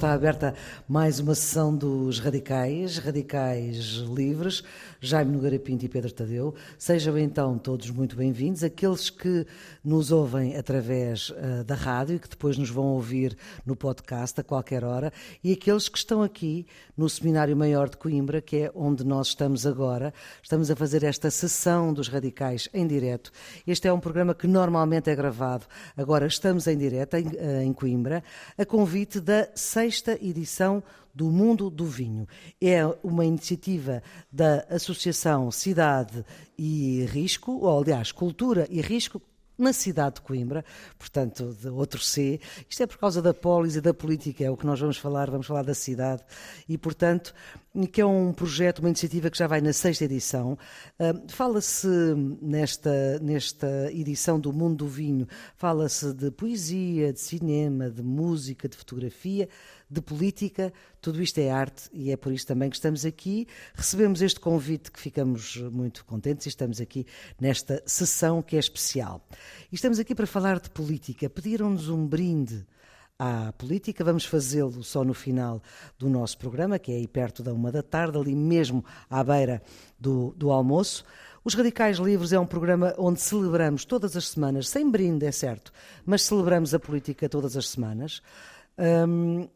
está aberta mais uma sessão dos Radicais, Radicais Livres, Jaime Nogueira Pinto e Pedro Tadeu. Sejam então todos muito bem-vindos. Aqueles que nos ouvem através uh, da rádio e que depois nos vão ouvir no podcast a qualquer hora, e aqueles que estão aqui no Seminário Maior de Coimbra, que é onde nós estamos agora. Estamos a fazer esta sessão dos Radicais em direto. Este é um programa que normalmente é gravado. Agora estamos em direto em, uh, em Coimbra, a convite da sexta edição do Mundo do Vinho. É uma iniciativa da Associação Cidade e Risco, ou aliás, Cultura e Risco, na cidade de Coimbra, portanto, de outro C. Isto é por causa da polis e da política, é o que nós vamos falar, vamos falar da cidade. E, portanto, que é um projeto, uma iniciativa que já vai na sexta edição. Uh, fala-se nesta, nesta edição do Mundo do Vinho, fala-se de poesia, de cinema, de música, de fotografia, de política, tudo isto é arte e é por isso também que estamos aqui. Recebemos este convite que ficamos muito contentes e estamos aqui nesta sessão que é especial. E estamos aqui para falar de política. Pediram-nos um brinde à política. Vamos fazê-lo só no final do nosso programa, que é aí perto da uma da tarde, ali mesmo à beira do, do almoço. Os Radicais Livres é um programa onde celebramos todas as semanas, sem brinde, é certo, mas celebramos a política todas as semanas. Um,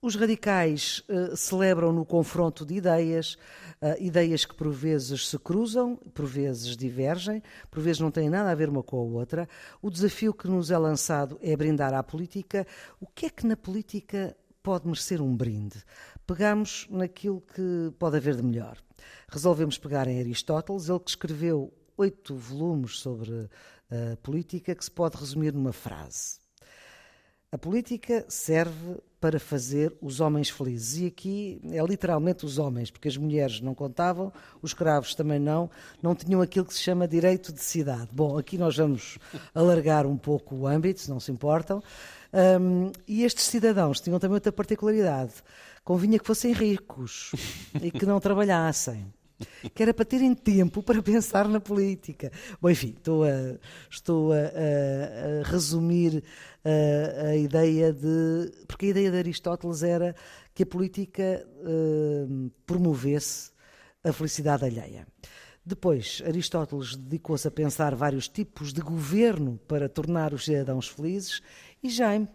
os radicais uh, celebram no confronto de ideias, uh, ideias que por vezes se cruzam, por vezes divergem, por vezes não têm nada a ver uma com a outra. O desafio que nos é lançado é brindar à política. O que é que na política pode merecer um brinde? Pegamos naquilo que pode haver de melhor. Resolvemos pegar em Aristóteles, ele que escreveu oito volumes sobre a uh, política, que se pode resumir numa frase. A política serve para fazer os homens felizes. E aqui é literalmente os homens, porque as mulheres não contavam, os escravos também não, não tinham aquilo que se chama direito de cidade. Bom, aqui nós vamos alargar um pouco o âmbito, se não se importam. Um, e estes cidadãos tinham também outra particularidade. Convinha que fossem ricos e que não trabalhassem que era para terem tempo para pensar na política. Bom, enfim, estou a, estou a, a, a resumir a, a, ideia de. Porque a ideia de Aristóteles era que a política uh, promovesse a felicidade alheia. Depois, Aristóteles dedicou-se a pensar vários tipos de governo para tornar os cidadãos felizes, e Jaime,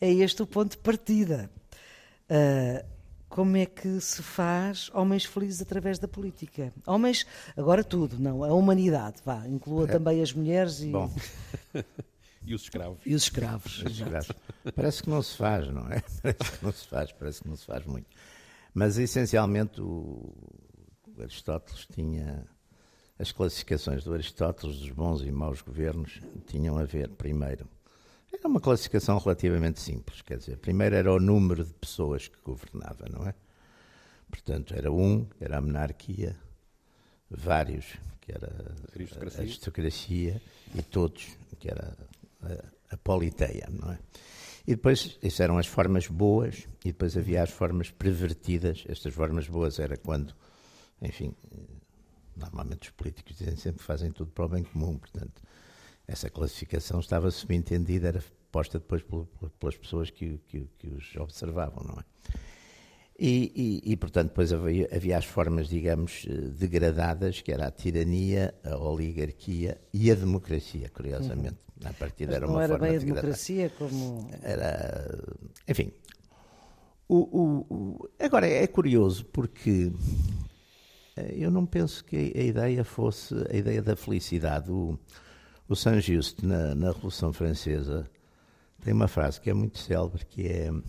é este o ponto de partida. Uh, como é que se faz homens felizes através da política. Homens, agora tudo, não, a humanidade, vá, inclua é. também as mulheres e... Bom. e os escravos. E os escravos, os escravos. Parece que não se faz, não é? Parece que não se faz, parece que não se faz muito. Mas, essencialmente, o Aristóteles tinha... As classificações do Aristóteles dos bons e maus governos tinham a ver, primeiro, era uma classificação relativamente simples, quer dizer, primeiro era o número de pessoas que governava, não é? Portanto, era um, que era a monarquia, vários, que era a aristocracia, e todos, que era a, a politeia, não é? E depois, isso eram as formas boas, e depois havia as formas pervertidas. Estas formas boas era quando, enfim, normalmente os políticos dizem sempre que fazem tudo para o bem comum, portanto, essa classificação estava subentendida, era posta depois pelas pessoas que, que, que os observavam, não é? E, e, e, portanto, depois havia, havia, as formas, digamos, eh, degradadas, que era a tirania, a oligarquia e a democracia, curiosamente. Uhum. A partir Mas era não uma era forma bem a degradada. democracia como... Era, enfim. O, o, o, agora, é curioso porque eh, eu não penso que a ideia fosse a ideia da felicidade. O, o Saint-Just, na, na, Revolução Francesa, tem uma frase que é muito célebre, que é uh,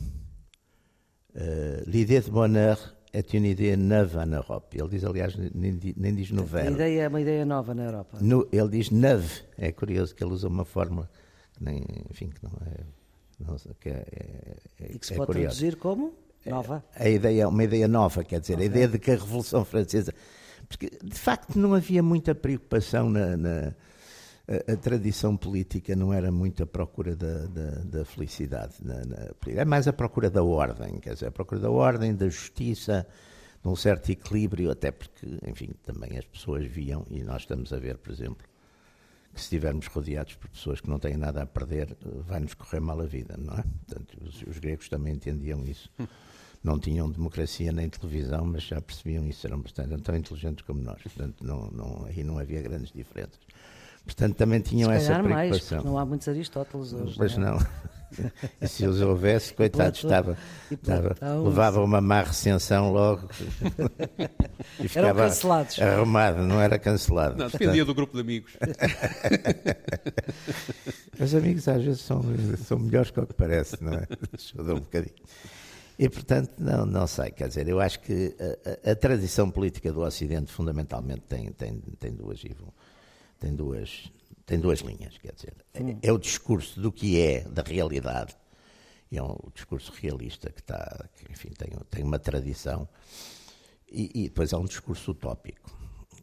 L'idée de bonheur est une idée neuve en Europe. Ele diz, aliás, nem, nem diz nouvelle. A ideia é uma ideia nova na Europa. No, ele diz neuve. É curioso que ele usa uma fórmula que nem, enfim, que não é... Não, que é, é, e que se é pode curioso. traduzir como? Nova? A ideia, uma ideia nova, quer dizer, okay. a ideia de que a Revolução Francesa... Porque, de facto, não havia muita preocupação na, na a, a, tradição política não era muito a procura da, da, da felicidade, na, na, é mais a procura da ordem, quer dizer, a procura da ordem, da justiça, de um certo equilíbrio, até porque, enfim, também as pessoas viam, e nós estamos a ver, por exemplo, que se estivermos rodeados por pessoas que não têm nada a perder, vai-nos correr mal a vida, não é? Portanto, os, os gregos também entendiam isso. Não tinham democracia nem televisão, mas já percebiam isso, eram bastante tão inteligentes como nós. Portanto, não, não, aí não havia grandes diferenças. Portanto, também tinham Se essa preocupação. Mais, não há muitos Aristóteles hoje. Pois não. É? não. E se os houvesse, coitado, estava, estava, levava uma má recensão logo e ficava arrumado, não era cancelado. Não, dependia do grupo de amigos. Os amigos às vezes são, são melhores que o que parece, não é? Ajuda um bocadinho. E, portanto, não, não sei, quer dizer, eu acho que a, a, a tradição política do Ocidente fundamentalmente tem, tem, tem duas, tem duas, tem duas linhas, quer dizer, é, é, o discurso do que é, da realidade, é um discurso realista que está, que, enfim, tem, tem uma tradição, e, e depois há um discurso utópico.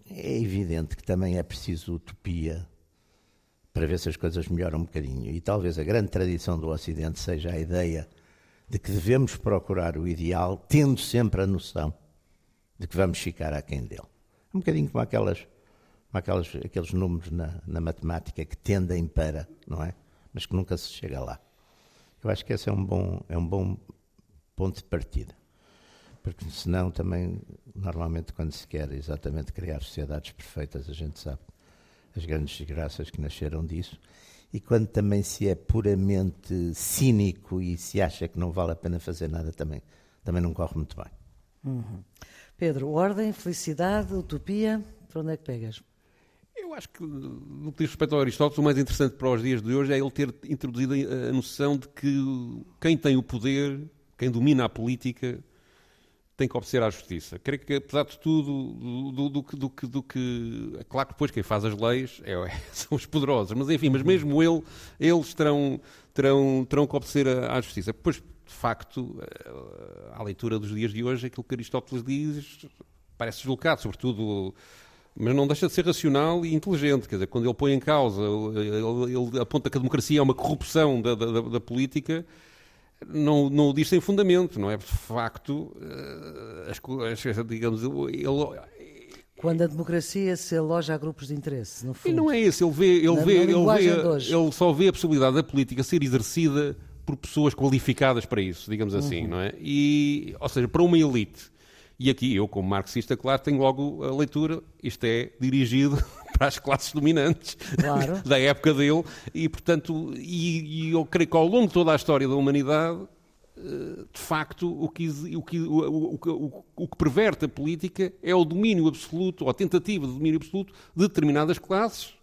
É evidente que também é preciso utopia para ver se as coisas melhoram um bocadinho, e talvez a grande tradição do Ocidente seja a ideia de que devemos procurar o ideal, tendo sempre a noção de que vamos ficar aquém dele. Um bocadinho como aquelas aqueles, aqueles números na, na, matemática que tendem para, não é? Mas que nunca se chega lá. Eu acho que esse é um bom, é um bom ponto de partida. Porque senão também, normalmente, quando se quer exatamente criar sociedades perfeitas, a gente sabe as grandes desgraças que nasceram disso. E quando também se é puramente cínico e se acha que não vale a pena fazer nada, também, também não corre muito bem. Uhum. Pedro, ordem, felicidade, utopia, para onde é que pegas? Eu acho que, no que diz respeito ao Aristóteles, o mais interessante para os dias de hoje é ele ter introduzido a noção de que quem tem o poder, quem domina a política, tem que obedecer à justiça. Creio que, apesar de tudo, do, do, do, do, que. É claro que depois quem faz as leis é, são os poderosos, mas enfim, mas mesmo ele, eles terão, terão, terão que obedecer à, à justiça. Pois, de facto, eh, à leitura dos dias de hoje, aquilo que Aristóteles diz parece deslocado, sobretudo mas não deixa de ser racional e inteligente. Quer dizer, quando ele põe em causa, ele, ele aponta que a democracia é uma corrupção da, da, da política, não, não o diz sem fundamento, não é? De facto, eh, as, as, digamos, ele, quando a democracia se aloja a grupos de interesse, no fundo. E não é isso, ele vê, ele, na, vê, na ele, vê ele só vê a possibilidade da política ser exercida por pessoas qualificadas para isso, digamos assim, uhum. não é? E, ou seja, para uma elite e aqui eu, como marxista, claro, tenho logo a leitura, isto é dirigido para as classes dominantes claro. da época dele, e portanto, e, e, eu creio que ao longo de toda a história da humanidade, eh, de facto, o que, o, que, o, o, o que perverte a política é o domínio absoluto, ou a tentativa de domínio absoluto de determinadas classes,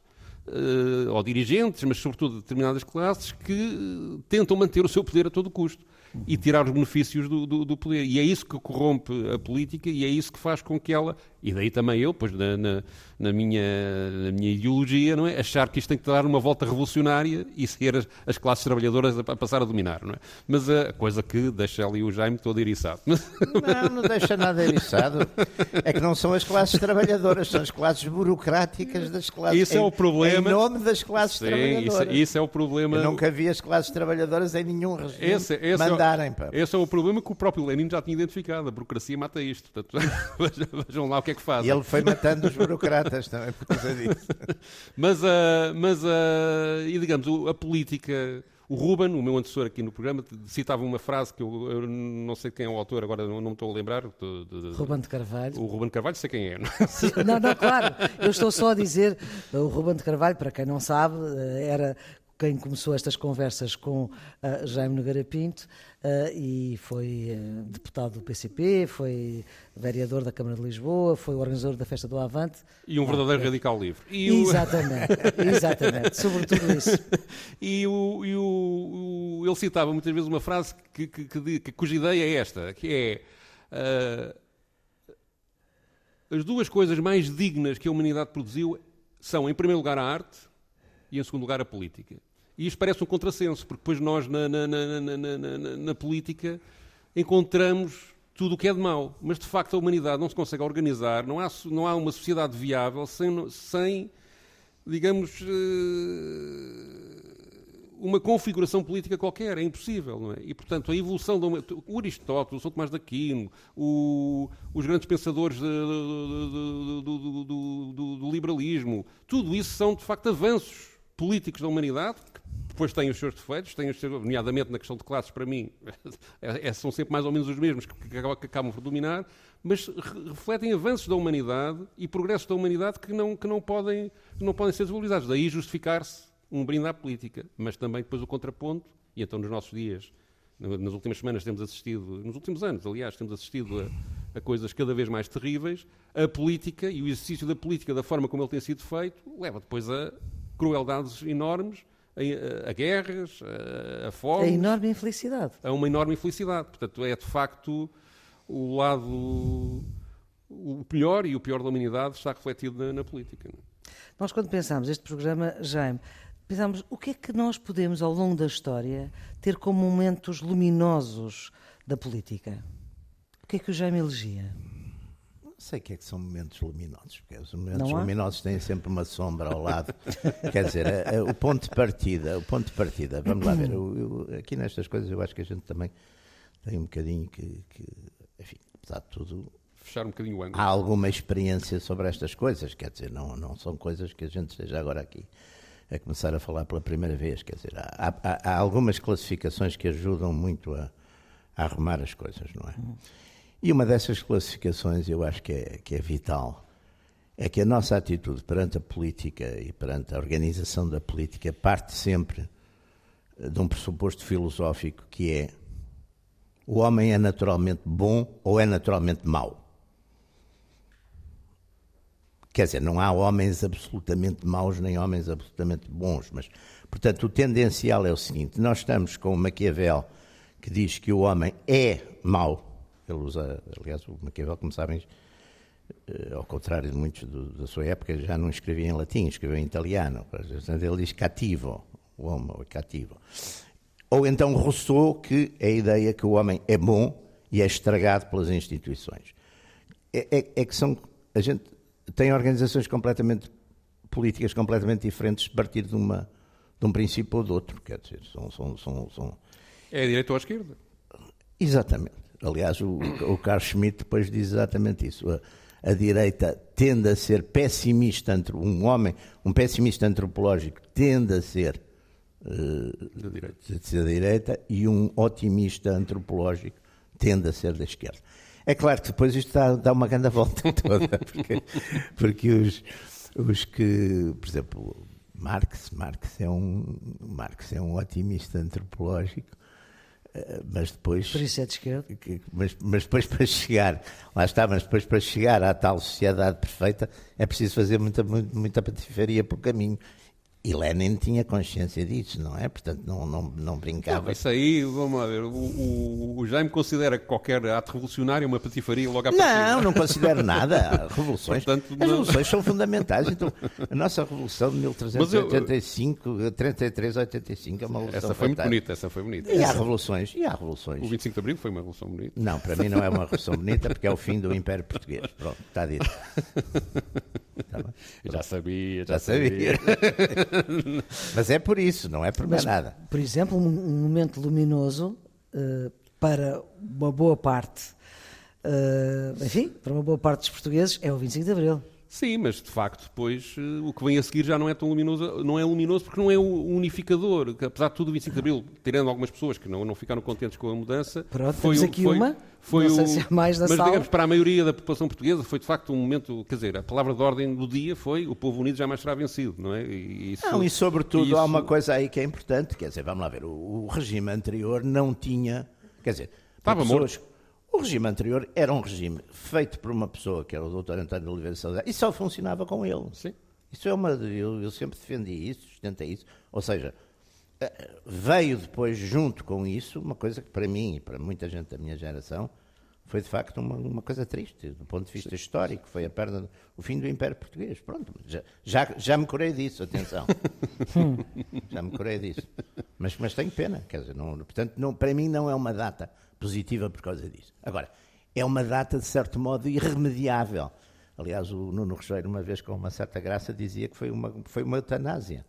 eh, ou dirigentes, mas sobretudo de determinadas classes, que tentam manter o seu poder a todo custo e tirar os benefícios do, do, do, poder. E é isso que corrompe a política e é isso que faz com que ela, e daí também eu, pois na, na, na minha, na minha ideologia, não é? achar que isto tem que dar uma volta revolucionária e ser as, as classes trabalhadoras a, a, passar a dominar. Não é? Mas a coisa que deixa ali o Jaime todo eriçado. Não, não deixa nada eriçado. É que não são as classes trabalhadoras, são as classes burocráticas das classes. Isso é o problema. Em nome das classes Sim, trabalhadoras. Isso, isso, é o problema. Eu nunca vi as classes trabalhadoras em nenhum regime esse, esse é mandarem. É, esse é o problema que o próprio Lenin já tinha identificado. A burocracia mata isto. Portanto, vejam lá o que é que faz. E ele foi matando os burocratas também por causa disso. mas, uh, mas uh, e digamos, a política. O Ruben, o meu antecessor aqui no programa, citava uma frase que eu, eu não sei quem é o autor, agora não, não me estou a lembrar. De, de, Ruben de Carvalho. O Ruben de Carvalho, sei quem é. Não? É? não, não, claro. Eu estou só a dizer, o Ruben de Carvalho, para quem não sabe, eh, era quem começou estas conversas com uh, Jaime Nogueira Pinto uh, e foi uh, deputado do PCP, foi vereador da Câmara de Lisboa, foi o organizador da Festa do Avante. E um verdadeiro ah, radical livre. E exatamente, o... exatamente, sobretudo isso. E, o, e o, ele citava muitas vezes uma frase que, que, que, cuja ideia é esta, que é as duas coisas mais dignas que a humanidade produziu são, em primeiro lugar, a arte e, em segundo lugar, a política. E isto parece um contrassenso, porque depois nós, na, na, na, na política, encontramos tudo o que é de mau. Mas, de facto, a humanidade não se consegue organizar, não há, não há uma sociedade viável sem, sem digamos, eh, uma configuração política qualquer, é impossível, não é? E, portanto, a evolução do o Aristóteles, o São Tomás de Aquino, o, os grandes pensadores do, do, do, do, liberalismo, tudo isso são, de facto, avanços políticos da humanidade, que depois têm os seus defeitos, têm os seus, nomeadamente na questão de classes, para mim, é, é, são sempre mais ou menos os mesmos que, que, que acabam por dominar, mas refletem avanços da humanidade e progressos da humanidade que não, que não, podem, não podem ser desvalorizados. Daí justificar-se um brinde à política, mas também depois o contraponto, e então nos nossos dias, nas últimas semanas temos assistido, nos últimos anos, aliás, temos assistido a, a coisas cada vez mais terríveis, a política e o exercício da política da forma como ele tem sido feito leva depois a crueldades enormes, a, a guerras, a, a fome. A enorme infelicidade. A uma enorme infelicidade. Portanto, é de facto o lado. O melhor e o pior da humanidade está refletido na, na política. É? Nós, quando pensámos este programa, Jaime, pensámos o que é que nós podemos, ao longo da história, ter como momentos luminosos da política? O que é que o Jaime elegia? Sei o que é que são momentos luminosos, porque os momentos luminosos têm sempre uma sombra ao lado. Quer dizer, a, a, o ponto de partida, o ponto de partida, vamos lá ver, eu, eu, aqui nestas coisas eu acho que a gente também tem um bocadinho que, que enfim, apesar de tudo, fechar um bocadinho o ângulo. Há alguma experiência sobre estas coisas, quer dizer, não, não são coisas que a gente esteja agora aqui a começar a falar pela primeira vez, quer dizer, há, há, há algumas classificações que ajudam muito a, a arrumar as coisas, não é? E uma dessas classificações eu acho que é, que é vital, é que a nossa atitude perante a política e perante a organização da política parte sempre eh, de um pressuposto filosófico que é o homem é naturalmente bom ou é naturalmente mau. Quer dizer, não há homens absolutamente maus nem homens absolutamente bons, mas, portanto, o tendencial é o seguinte: nós estamos com o Maquiavel que diz que o homem é mau, ele usa, aliás, o Maquiavel, como sabem, eh, ao contrário de muitos do, da sua época, já não escrevia em latim, escrevia em italiano. Ele diz cativo, o homem é cativo. Ou então Rousseau, que é a ideia que o homem é bom e é estragado pelas instituições. É, é, é que são. A gente tem organizações completamente políticas completamente diferentes a partir de, uma, de um princípio ou de outro. Quer dizer, são. são, são, são... É a direita ou a esquerda? Exatamente. Aliás, o, o Carl Schmitt depois diz exatamente isso. A, a, direita tende a ser pessimista, entre um homem, um pessimista antropológico tende a ser uh, da, direita. da direita e um otimista antropológico tende a ser da esquerda. É claro que depois isto dá, dá uma grande volta toda, porque, porque os, os que, por exemplo, Marx, Marx é um, Marx é um otimista antropológico, eh, mas depois. Por isso é de esquerda. Mas, mas depois para chegar, lá está, mas depois para chegar à tal sociedade perfeita é preciso fazer muita, muita, muita patifaria pelo caminho. E Lenin tinha consciência disso, não é? Portanto, não, não, não brincava. Não, isso aí, vamos lá ver, o, o, o, Jaime considera qualquer ato revolucionário uma patifaria logo à partida. Não, não considero nada. Revoluções, Portanto, as revoluções são fundamentais. Então, a nossa revolução de 1385, eu, 33 85 é uma revolução Essa foi muito bonita, essa foi bonita. E há revoluções, e há revoluções. O 25 de Abril foi uma revolução bonita. Não, para mim não é uma revolução bonita porque é o fim do Império Português. Pronto, está dito. Tá já sabia, já, já sabia. sabia. Mas é por isso, não é por mais nada. Por exemplo, um, momento luminoso uh, para uma boa parte, uh, enfim, para uma boa parte dos portugueses é o 25 de Abril. Sim, mas de facto depois eh, o que vem a seguir já não é tão luminoso, não é luminoso porque não é o unificador, que, apesar de tudo o 25 de Abril, tirando algumas pessoas que não, não ficaram contentes com a mudança, Pronto, foi aqui foi, uma, foi não o, se é mais mas sala. digamos para a maioria da população portuguesa foi de facto um momento, quer dizer, a palavra de ordem do dia foi o povo unido jamais será vencido, não é? E, isso, não, e sobretudo isso... há uma coisa aí que é importante, quer dizer, vamos lá ver, o, o regime anterior não tinha, quer dizer, estava pessoas, morto o regime anterior era um regime feito por uma pessoa, que era o Dr. António de Oliveira Salazar, e só funcionava com ele. Sim. Isso é uma. Eu, eu sempre defendi isso, sustentei isso. Ou seja, eh, veio depois, junto com isso, uma coisa que para mim e para muita gente da minha geração foi de facto uma, uma coisa triste, do ponto de vista Sim. histórico. Foi a perda, o fim do Império Português. Pronto, já, já, já me curei disso, atenção. já me curei disso. Mas, mas tenho pena, quer dizer, não, portanto, não, para mim não é uma data positiva por causa disso. Agora, é uma data, de certo modo, irremediável. Aliás, o Nuno Recheiro, uma vez com uma certa graça, dizia que foi uma, foi uma eutanásia.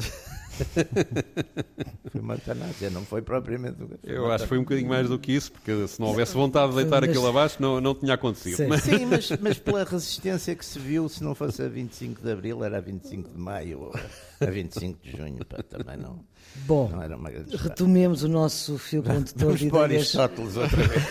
foi uma eutanásia, não foi propriamente. Foi eu acho que foi um bocadinho mais do que isso, porque se não houvesse vontade de deitar mas... aquilo abaixo, não, não tinha acontecido. Sim, mas... Sim mas, mas, pela resistência que se viu, se não fosse a 25 de abril, era a 25 de maio ou a 25 de junho, pá, também não. Bom, não retomemos o nosso fio condutor de ideias. Aristóteles outra vez.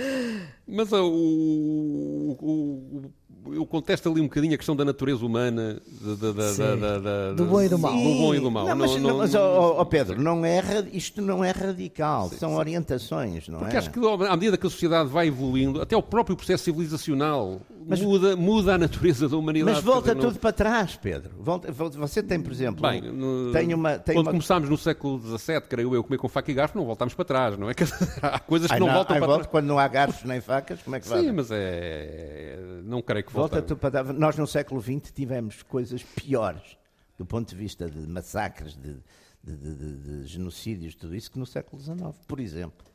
Mas uh, o, o, eu contesto ali um bocadinho a questão da natureza humana, da, da, da, do bom e do mal. do bom e do mal. Não, mas, não, não, mas oh, oh Pedro, não é, isto não é radical, sim, são sim. orientações, não Porque é? acho que à medida que a sociedade vai evoluindo, até o próprio processo civilizacional mas, muda, muda a natureza da humanidade. Mas volta dizer, tudo não... para trás, Pedro. Volta, você tem, por exemplo, Bem, no, tem uma, tem quando uma... começámos no século XVII, creio eu, comer com faca e garfo, não voltámos para trás, não é? há coisas que Ai, não, não, voltam para volta, trás. Quando não há garfos nem facas, como é que vai? Sim, mas é... Não creio que volta. Volta para Nós no século XX tivemos coisas piores do ponto de vista de massacres, de, de, de, de genocídios, tudo isso, que no século XIX, por exemplo.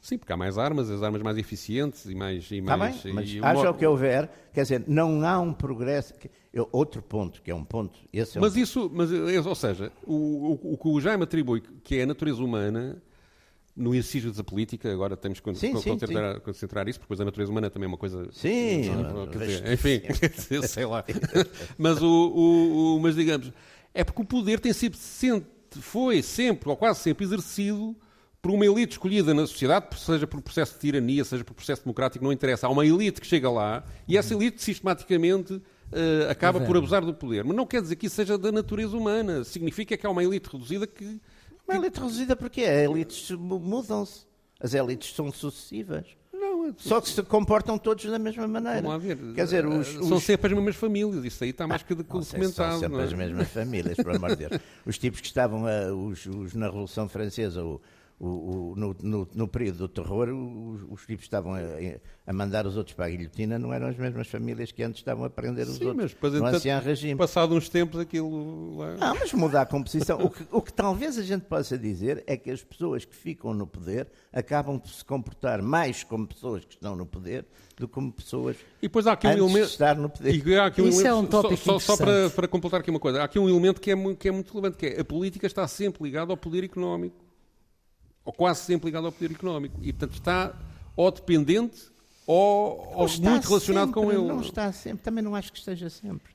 Sim, porque há mais armas, as armas mais eficientes e mais. E tá mais bem, mas e haja o que houver, quer dizer, não há um progresso. Outro ponto, que é um ponto. Esse é mas um isso, mas, ou seja, o, o, o que o Jaime atribui, que é a natureza humana, no exercício da política, agora temos que sim, concentrar, sim. concentrar, isso, porque depois a natureza humana também é uma coisa. Sim, não, dizer, enfim, sei lá. mas, o, o, o, mas digamos, é porque o poder tem sido, foi sempre, ou quase sempre, exercido por uma elite escolhida na sociedade, seja por processo de tirania, seja por processo democrático, não interessa. Há uma elite que chega lá e essa elite sistematicamente uh, acaba por abusar do poder. Mas não quer dizer que isso seja da natureza humana. Significa que há uma elite reduzida que. Uma elite reduzida porque as elites mudam-se. As elites são sucessivas. Não, é... Só que se comportam todos da mesma maneira. Vamos lá ver. Quer dizer, os, são sempre as mesmas famílias, isso aí está mais que documentado. São sempre é? as mesmas famílias, por amor de Deus. Os tipos que estavam uh, os, os, na Revolução Francesa, o, o, o, no, no, no, período do terror, os, os tipos estavam a, a, mandar os outros para a guilhotina, não eram as mesmas famílias que antes estavam a prender os Sim, outros mas depois, no ancião regime. Passado uns tempos aquilo... Lá... Não, mas mudar a composição. o, que, o que talvez a gente possa dizer é que as pessoas que ficam no poder acabam por se comportar mais como pessoas que estão no poder do que como pessoas e depois há aqui um elemento, de estar no poder. E há aqui um Isso elemento, é um tópico Só, só, só para, para completar aqui uma coisa. Há aqui um elemento que é, muito, que é muito relevante, que é a política está sempre ligada ao poder económico ou quase sempre ligado ao poder económico. E, portanto, está ou dependente ou, ou muito relacionado sempre, com ele. Não está sempre, também não acho que esteja sempre.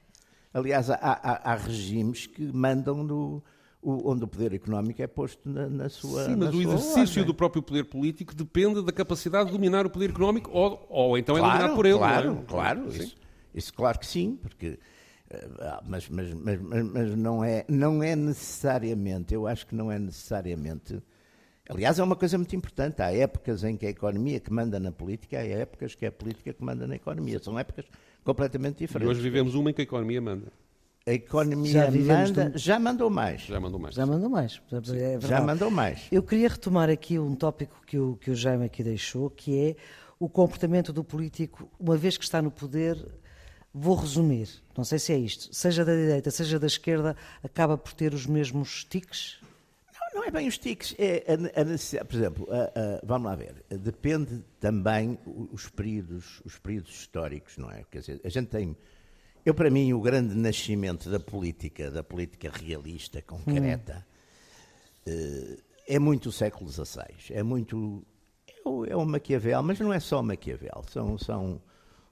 Aliás, há, há, há regimes que mandam no, o, onde o poder económico é posto na, na sua. Sim, mas o exercício ordem. do próprio poder político depende da capacidade de dominar o poder económico ou, ou então é dominado por ele. Claro, é? claro. Isso, isso, claro que sim, porque. Eh, ah, mas, mas, mas, mas não, é, não é necessariamente, eu acho que não é necessariamente Aliás, é uma coisa muito importante. Há épocas em que a economia que manda na política, há épocas que é a política que manda na economia. São épocas completamente diferentes. E hoje vivemos uma em que a economia manda. A economia já manda, já mandou mais. Já mandou mais. Já mandou mais. É já mandou mais. Eu queria retomar aqui um tópico que o, que o Jaime aqui deixou, que é o comportamento do político, uma vez que está no poder, vou resumir, não sei se é isto, seja da direita, seja da esquerda, acaba por ter os mesmos tiques? Não é bem os tiques, é a, a necessidade. Por exemplo, a, a, vamos lá ver, depende também os períodos, os períodos históricos, não é? Quer dizer, a gente tem. Eu, para mim, o grande nascimento da política, da política realista, concreta, hum. é muito o século XVI. É muito. É o, é o Maquiavel, mas não é só Maquiavel, são, são,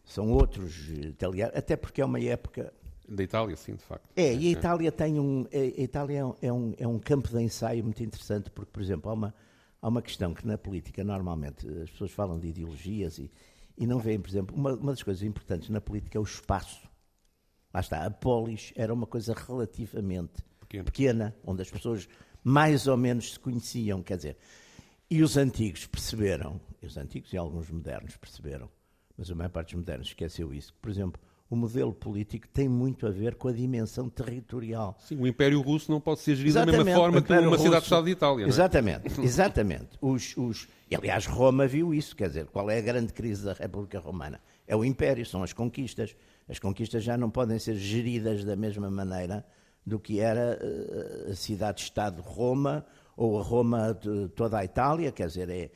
são outros italianos, até porque é uma época da Itália, sim, de facto. É, e a Itália tem um. A Itália é um, é um campo de ensaio muito interessante, porque, por exemplo, há uma, há uma questão que na política normalmente as pessoas falam de ideologias e, e não veem, por exemplo, uma, uma das coisas importantes na política é o espaço. Lá está, a polis era uma coisa relativamente pequena, pequena onde as pessoas mais ou menos se conheciam, quer dizer. E os antigos perceberam, os antigos e alguns modernos perceberam, mas a maior parte dos modernos esqueceu isso, que, por exemplo, o modelo político tem muito a ver com a dimensão territorial. Sim, o Império Russo não pode ser gerido exatamente, da mesma forma que uma cidade-estado de Itália. É? Exatamente, exatamente. Os, os, e, aliás, Roma viu isso, quer dizer, qual é a grande crise da República Romana? É o Império, são as conquistas. As conquistas já não podem ser geridas da mesma maneira do que era uh, a cidade-estado de Roma ou a Roma de toda a Itália, quer dizer, é,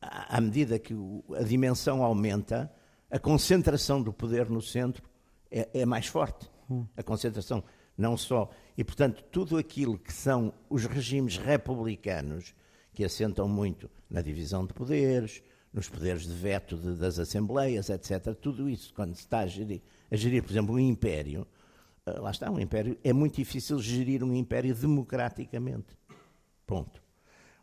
à medida que a dimensão aumenta, a concentração do poder no centro é, é mais forte. Hum. A concentração Não só. E, portanto, tudo aquilo que são os regimes republicanos, que assentam muito na divisão de poderes, nos poderes de veto de, das assembleias, etc., tudo isso, quando se está a gerir, a gerir por exemplo, um império, eh, lá está, um império, é muito difícil gerir um império democraticamente. Ponto.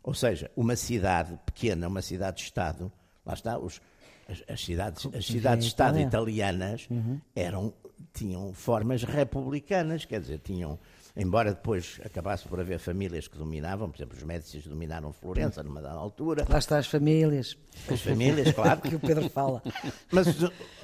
Ou seja, uma cidade pequena, uma cidade-estado, lá está, os, as, as cidades, as cidades-estado italianas uhum. eram, tinham formas republicanas, quer dizer, tinham embora depois acabasse por haver famílias que dominavam, por exemplo, os Médicis dominaram Florença numa dada altura. Lá está as famílias. As famílias, claro. que o Pedro fala. Mas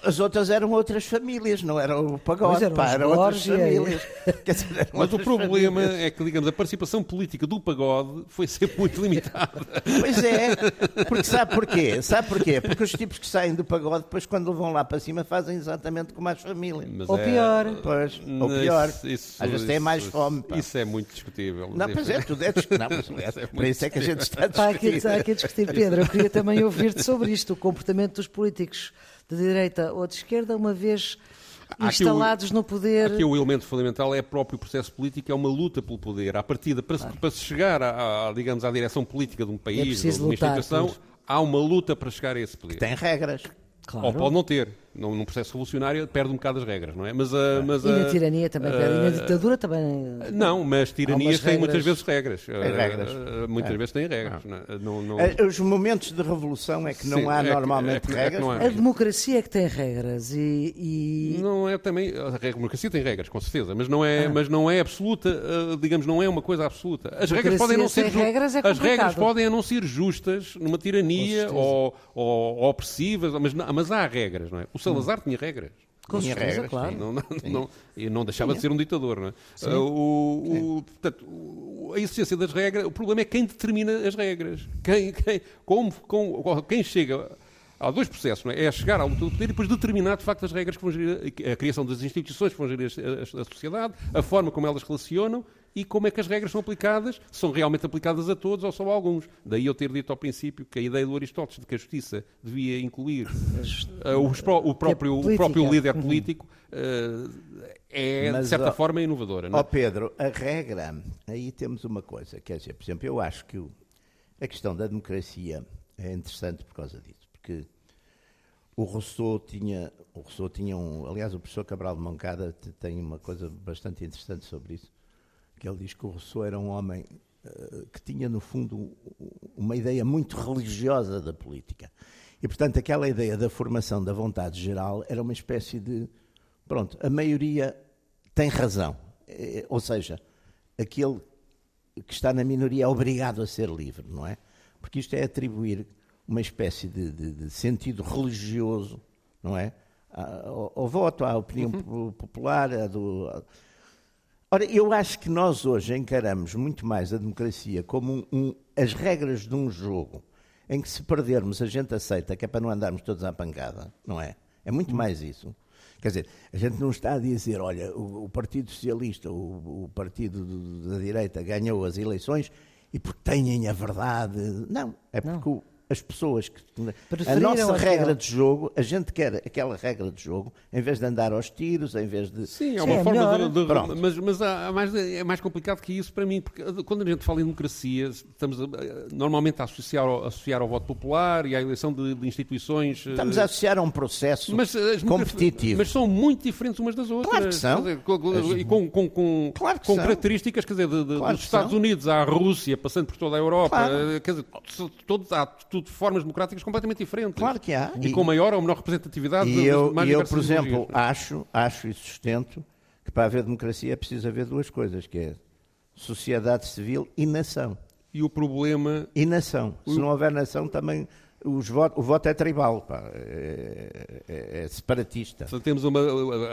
as outras eram outras famílias, não era o pagode, eram, pá, eram outras famílias. Dizer, Mas o problema famílias. é que, digamos, a participação política do pagode foi sempre muito limitada. Pois é, porque sabe porquê? Sabe porquê? Porque os tipos que saem do pagode, depois quando vão lá para cima, fazem exatamente como as famílias. Mas ou é... pior. Pois, ou pior. Isso, isso, Às vezes têm mais fome. Pá. Isso é muito discutível. Não, pois é, tudo é discutível. Não, é, é por isso é que a gente está a discutir. Está aqui, aqui a discutir, Pedro. Eu queria também ouvir-te sobre isto, o comportamento dos políticos de direita ou de esquerda, uma vez instalados o, no poder. Aqui o elemento fundamental é o próprio processo político, é uma luta pelo poder. À partida, para, claro. se, para se chegar, a, a, digamos, à direção política de um país, é de uma instituição, por... há uma luta para chegar a esse poder. Que tem regras. Claro. Ou pode não ter. Num, num, processo revolucionário perde um bocado as regras, não é? Mas, uh, mas, uh, e na tirania também uh, perde. E na ditadura também. Não, mas tiranias têm muitas vezes regras. Tem regras. muitas é. vezes têm regras. Ah. Não, não... Os momentos de revolução é que não Sim, há é normalmente é, regras. É a democracia é que tem regras e, e, Não é também. A democracia tem regras, com certeza, mas não é, ah. mas não é absoluta, digamos, não é uma coisa absoluta. As regras podem não ser. Regras é as regras podem não ser justas numa tirania ou, ou, ou opressivas, mas, mas há regras, não é? O Salazar hum. tinha regras. Com tinha certeza, regras, claro. Não, não, não, e não deixava de ser um ditador, não é? Uh, o, o, portanto, a existência das regras, o problema é quem determina as regras. Quem, quem, como, com, quem chega. Há dois processos, não é? É chegar à luta do poder e depois determinar, de facto, as regras que vão gerir a, a criação das instituições que vão gerir a, a, a sociedade, a forma como elas relacionam e como é que as regras são aplicadas, se são realmente aplicadas a todos ou só a alguns. Daí eu ter dito ao princípio que a ideia do Aristóteles de que a justiça devia incluir uh, o, o, próprio, o próprio líder uhum. político uh, é, Mas, de certa forma, inovadora. Ó oh, Pedro, a regra, aí temos uma coisa, quer dizer, por exemplo, eu acho que o, a questão da democracia é interessante por causa disso, porque o Rousseau tinha, o Rousseau tinha um, aliás, o professor Cabral de Moncada tem uma coisa bastante interessante sobre isso, que ele diz que o Rousseau era um homem uh, que tinha, no fundo, uma ideia muito religiosa da política. E, portanto, aquela ideia da formação da vontade geral era uma espécie de. Pronto, a maioria tem razão. É, ou seja, aquele que está na minoria é obrigado a ser livre, não é? Porque isto é atribuir uma espécie de, de, de sentido religioso, não é? Ao, ao, voto, à opinião uhum. popular, a do, Ora, eu acho que nós hoje encaramos muito mais a democracia como um, um, as regras de um jogo em que se perdermos a gente aceita que é para não andarmos todos à pancada, não é? É muito hum. mais isso. Quer dizer, a gente não está a dizer, olha, o, o Partido Socialista, o, o Partido da Direita ganhou as eleições e porque têm a verdade. Não, é porque não. O, as pessoas que. A nossa regra de jogo, a gente quer aquela regra de jogo, em vez de andar aos tiros, em vez de. Sim, é uma Sim, forma é de. de mas mas há, há mais, é mais complicado que isso para mim, porque quando a gente fala em democracia, estamos a, normalmente a associar, a associar ao voto popular e à eleição de, de instituições. Estamos a associar a um processo mas, competitivo. Mas são muito diferentes umas das outras. Claro que são. Dizer, e com, com, com, claro com características, quer dizer, de, de, claro dos Estados são. Unidos à Rússia, passando por toda a Europa, claro. quer dizer, todos, há tudo formas democráticas completamente diferentes. Claro que há. E, e com maior ou menor representatividade. E eu, e eu por exemplo, acho, acho e sustento que para haver democracia é preciso haver duas coisas, que é sociedade civil e nação. E o problema... E nação. Se não houver nação, também voto, o voto é tribal, pá, é, é, é separatista. temos uma,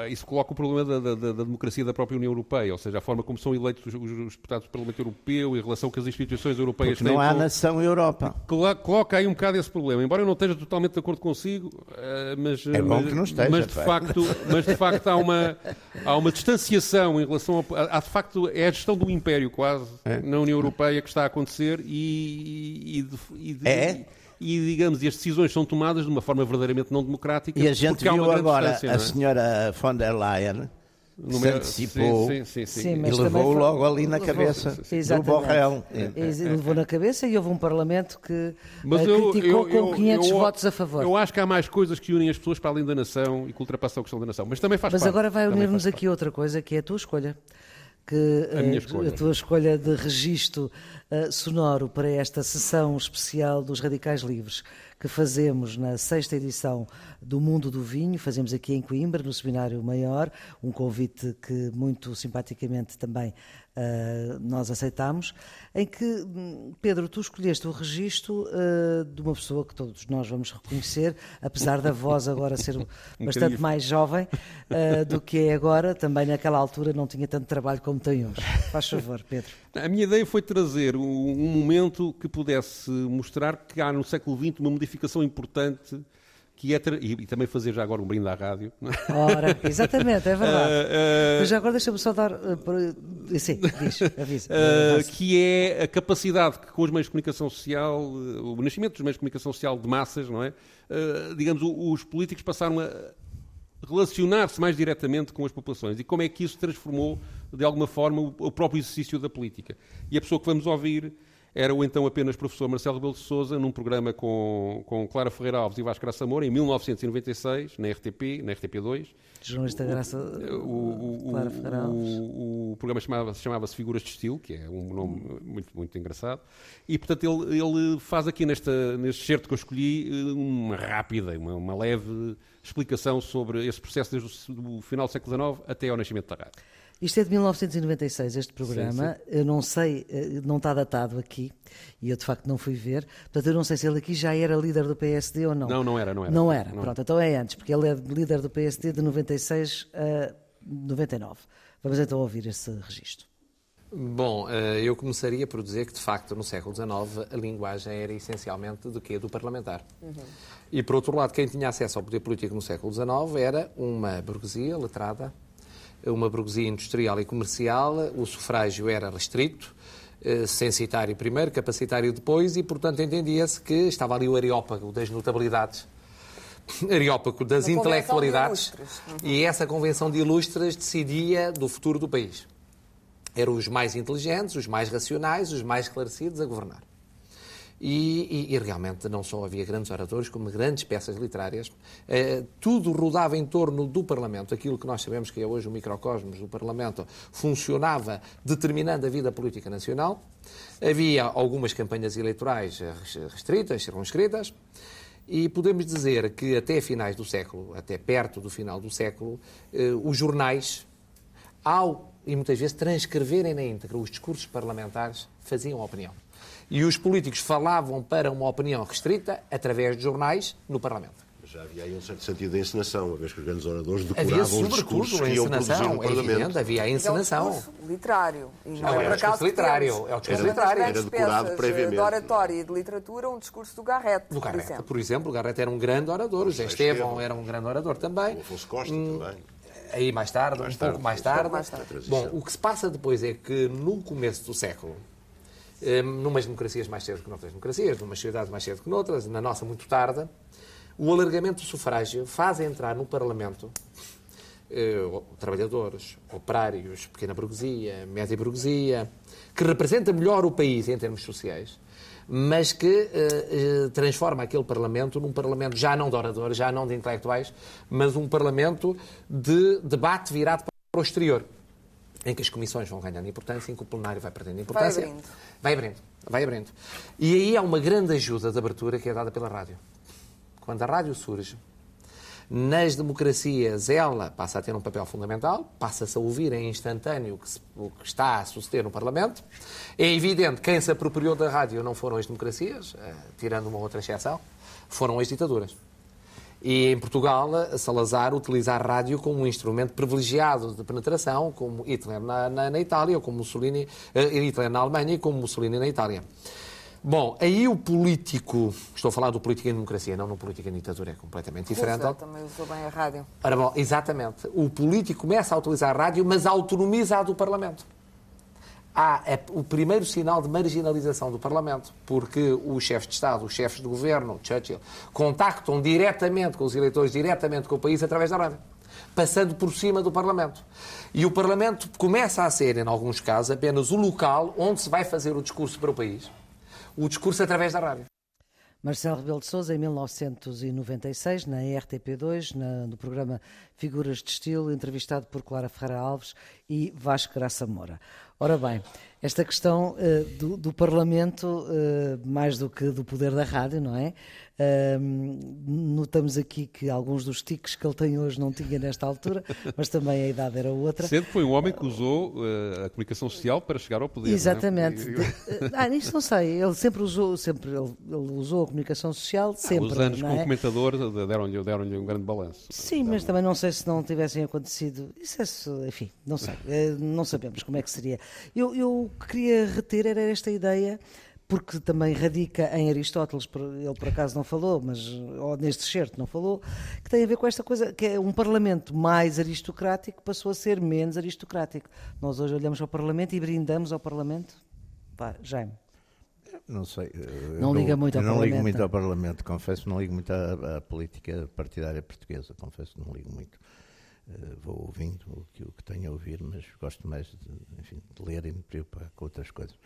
isso coloca o problema da, da, da, democracia da própria União Europeia, ou seja, a forma como são eleitos os, os deputados do Parlamento Europeu e relação que as instituições europeias Porque têm. Não há com... nação Europa. Coloca aí um bocado esse problema. Embora eu não esteja totalmente de acordo consigo, eh, mas, é bom mas, que não esteja, mas, de facto, mas de facto há uma, há uma distanciação em relação a. Há de facto, é a gestão do império quase é. na União Europeia que está a acontecer e. e, e, e é? E, digamos, e as decisões são tomadas de uma forma verdadeiramente não democrática. E a gente viu agora a é? senhora von der Leyen se antecipou sim, sim, sim, sim. e levou logo ali na cabeça do Borrell. Levou na cabeça e houve um Parlamento que mas eu, criticou eu, eu, com 500 eu, votos a favor. Eu acho que há mais coisas que unem as pessoas para além da nação e que ultrapassam a questão da nação. Mas também faz mas parte. Mas agora vai unir-nos aqui outra coisa, que é a tua escolha que a, escolha. a tua escolha de registro uh, sonoro para esta sessão especial dos Radicais Livres que fazemos na sexta edição do Mundo do Vinho, fazemos aqui em Coimbra, no Seminário Maior, um convite que muito simpaticamente também uh, nós aceitamos, em que, hum, Pedro, tu escolheste o registro uh, de uma pessoa que todos nós vamos reconhecer, apesar da voz agora ser bastante mais jovem uh, do que é agora, também naquela altura não tinha tanto trabalho como tem hoje. Faz favor, Pedro. A minha ideia foi trazer um, um momento que pudesse mostrar que há no século XX uma modificação importante que é e, também fazer já agora um brinde à rádio. É? Ora, exatamente, é verdade. Uh, uh, Mas já agora deixa-me só dar. Uh, sim, diz, avisa. que é a capacidade que com os meios de comunicação social, o nascimento dos meios de comunicação social de massas, não é? digamos, os políticos passaram a relacionar-se mais diretamente com as populações e como é que isso transformou, de alguma forma, o próprio exercício da política. E a pessoa que vamos ouvir era o então apenas professor Marcelo Rebelo de Sousa, num programa com, com Clara Ferreira Alves e Vasco Graça Moura, em 1996, na RTP, na RTP2. Jornalista Graça o, o, Clara Ferreira Alves. O, o, programa chamava-se chamava Figuras de Estilo, que é um nome muito, muito engraçado. E, portanto, ele, ele faz aqui nesta, neste certo que eu escolhi uma rápida, uma, uma leve explicação sobre esse processo desde o final do século XIX até ao nascimento da rádio. Isto é de 1996, este programa. Sim, sim. Eu não sei, eh, não está datado aqui, e eu de facto não fui ver. Portanto, eu não sei se ele aqui já era líder do PSD ou não. Não, não era, não era. Não era, não. pronto, então é antes, porque ele é líder do PSD de 96 a 99. Vamos então ouvir esse registro. Bom, eh, eu começaria por dizer que, de facto, no século XIX, a linguagem era essencialmente do quê? Do parlamentar. Uhum. E, por outro lado, quem tinha acesso ao poder político no século XIX era uma burguesia letrada, uma burguesia industrial e comercial, o sufrágio era restrito, eh, censitário primeiro, capacitário depois, e, portanto, entendia-se que estava ali o areópago das notabilidades, areópago das Uma intelectualidades, uhum. e essa convenção de ilustres decidia do futuro do país. Eram os mais inteligentes, os mais racionais, os mais esclarecidos a governar. E, e, e, realmente não só havia grandes oradores, como grandes peças literárias. Eh, tudo rodava em torno do Parlamento. Aquilo que nós sabemos que é hoje o microcosmos do Parlamento funcionava determinando a vida política nacional. Havia algumas campanhas eleitorais restritas, circunscritas. E podemos dizer que até finais do século, até perto do final do século, eh, os jornais, ao e muitas vezes transcreverem na íntegra os discursos parlamentares, faziam opinião. E os políticos falavam para uma opinião restrita através de jornais no Parlamento. Já havia aí um certo sentido de encenação, uma vez que os grandes oradores decoravam os discursos que iam produzir no é Parlamento. Evidente, havia a encenação. É o discurso literário. E não, não é, é o discurso literário. É o discurso literário. Era decorado previamente. de oratória e de literatura, um discurso do Garrett, do Garrett, por exemplo. Por exemplo, o Garrett era um grande orador, o José Estevão era um grande orador também. O Afonso Costa hum, também. Aí mais tarde, mais um tarde, pouco mais tarde. mais tarde. Bom, o que se passa depois é que no começo do século numas democracias mais cedo que noutras democracias, numas sociedades mais cedo que noutras, na nossa muito tarde, o alargamento do sufrágio faz entrar no Parlamento eh, trabalhadores, operários, pequena burguesia, média burguesia, que representa melhor o país em termos sociais, mas que eh, eh, transforma aquele Parlamento num Parlamento já não de oradores, já não de intelectuais, mas um Parlamento de debate virado para o exterior em que as comissões vão ganhando importância, em que o plenário vai perdendo importância. Vai abrindo. Vai abrindo, vai abrindo. E aí há uma grande ajuda de abertura que é dada pela rádio. Quando a rádio surge, nas democracias ela passa a ter um papel fundamental, passa-se a ouvir em instantâneo o que, se, o que está a suceder no Parlamento. É evidente que quem se apropriou da rádio não foram as democracias, eh, tirando uma outra exceção, foram as ditaduras. E em Portugal, Salazar utiliza a rádio como um instrumento privilegiado de penetração, como Hitler na, na, na Itália, ou como Mussolini, uh, Hitler na Alemanha e como Mussolini na Itália. Bom, aí o político, estou a falar do político em democracia, não no político em ditadura, é completamente diferente. Usa, também usou bem a rádio. Ora bom, exatamente. O político começa a utilizar a rádio, mas autonomiza a do Parlamento há é o primeiro sinal de marginalização do Parlamento, porque os chefes de Estado, os chefes de governo, Churchill, contactam diretamente com os eleitores, diretamente com o país, através da rádio. passando por cima do Parlamento. E o Parlamento começa a ser, em alguns casos, apenas o local onde se vai fazer o discurso para o país. O discurso através da rádio. Marcelo Rebelo de Sousa, em 1996, na RTP2, na, no programa Figuras de Estilo, entrevistado por Clara Ferreira Alves e Vasco Graça Moura. Ora bem, esta questão uh, do, do, Parlamento, uh, mais do que do poder da rádio, não é? Notamos aqui que alguns dos tiques que ele tem hoje não tinha nesta altura, mas também a idade era outra. Sendo que foi um homem que usou uh, a comunicação social para chegar ao poder. Exatamente. Não é? ah, isto não sei. Ele sempre usou, sempre, ele, ele usou a comunicação social, sempre. Ah, os anos como é? comentador deram-lhe deram um grande balanço. Sim, mas também não sei se não tivessem acontecido. Isso é, enfim, não sei. Eh, não sabemos como é que seria. Eu, eu queria reter era esta ideia porque também radica em Aristóteles, ele por acaso não falou, mas ou neste certo não falou, que tem a ver com esta coisa, que é um parlamento mais aristocrático passou a ser menos aristocrático. Nós hoje olhamos ao parlamento e brindamos ao parlamento. Pá, Jaime. Não sei. Não liga muito ao não Parlamento. Não ligo muito ao Parlamento, confesso, não ligo muito à, à política partidária portuguesa, confesso, não ligo muito. Uh, vou ouvindo o que, o que tenho a ouvir, mas gosto mais de, enfim, de ler e me preocupar com outras coisas.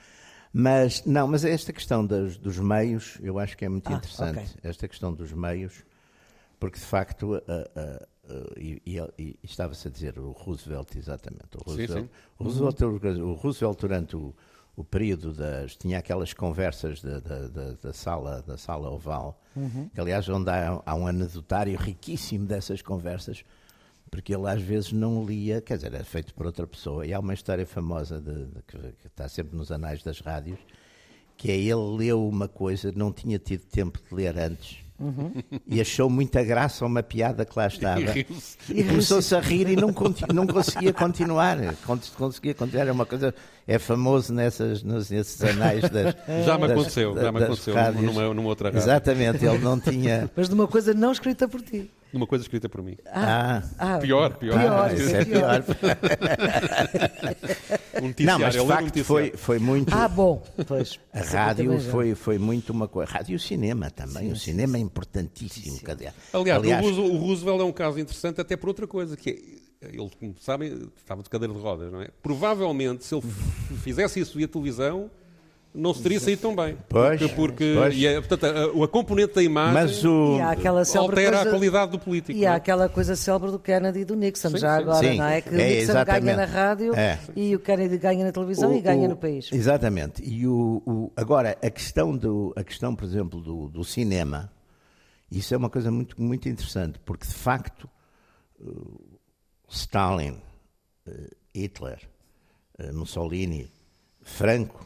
Mas, não, mas esta questão dos, dos meios, eu acho que é muito ah, interessante. Okay. Esta questão dos meios, porque de facto, uh, uh, uh, e, e, e estava-se a dizer o Roosevelt, exatamente. O Roosevelt, sim, sim. O, Roosevelt uhum. o Roosevelt durante o, o período das. tinha aquelas conversas da, da, da, da sala, da sala oval, uhum. que aliás, onde há, há um anedotário riquíssimo dessas conversas porque ele às vezes não lia, quer dizer, era feito por outra pessoa. E há uma história famosa de, de, que, que, está sempre nos anais das rádios, que é ele leu uma coisa, não tinha tido tempo de ler antes. Uhum. E achou muita graça uma piada que lá estava. E, e começou-se a rir e não, não conseguia continuar. Conseguia continuar. Era uma coisa. É famoso nessas, nesses anais das. Já me aconteceu, das, já me aconteceu numa, numa outra rádio. Exatamente, ele não tinha. Mas de uma coisa não escrita por ti numa coisa escrita por mim. Ah, ah, pior, pior. Pior, isso é pior. um não, mas de facto foi, foi muito. Ah, bom. Pois, a rádio foi, foi muito uma coisa. Rádio e o cinema também. Sim, o cinema sim, é importantíssimo. Sim, Aliás, Aliás o Roosevelt é um caso interessante até por outra coisa, que é, ele, como sabem, estava de cadeira de rodas, não é? Provavelmente, se ele fizesse isso via televisão, não se teria saído tão bem. Pois, porque, porque pois. E a, portanto, a, a, componente da imagem o... altera coisa, a qualidade do político. E há é? aquela coisa célebre do Kennedy e do Nixon, sim, já sim, agora, sim. não é? Que é, o Nixon exatamente. ganha na rádio é. e o Kennedy ganha na televisão o, e ganha o, no país. Exatamente. E o, agora, a questão, do, a questão, por exemplo, do, do cinema, isso é uma coisa muito, muito interessante, porque de facto Stalin, eh, Hitler, eh, Mussolini, Franco,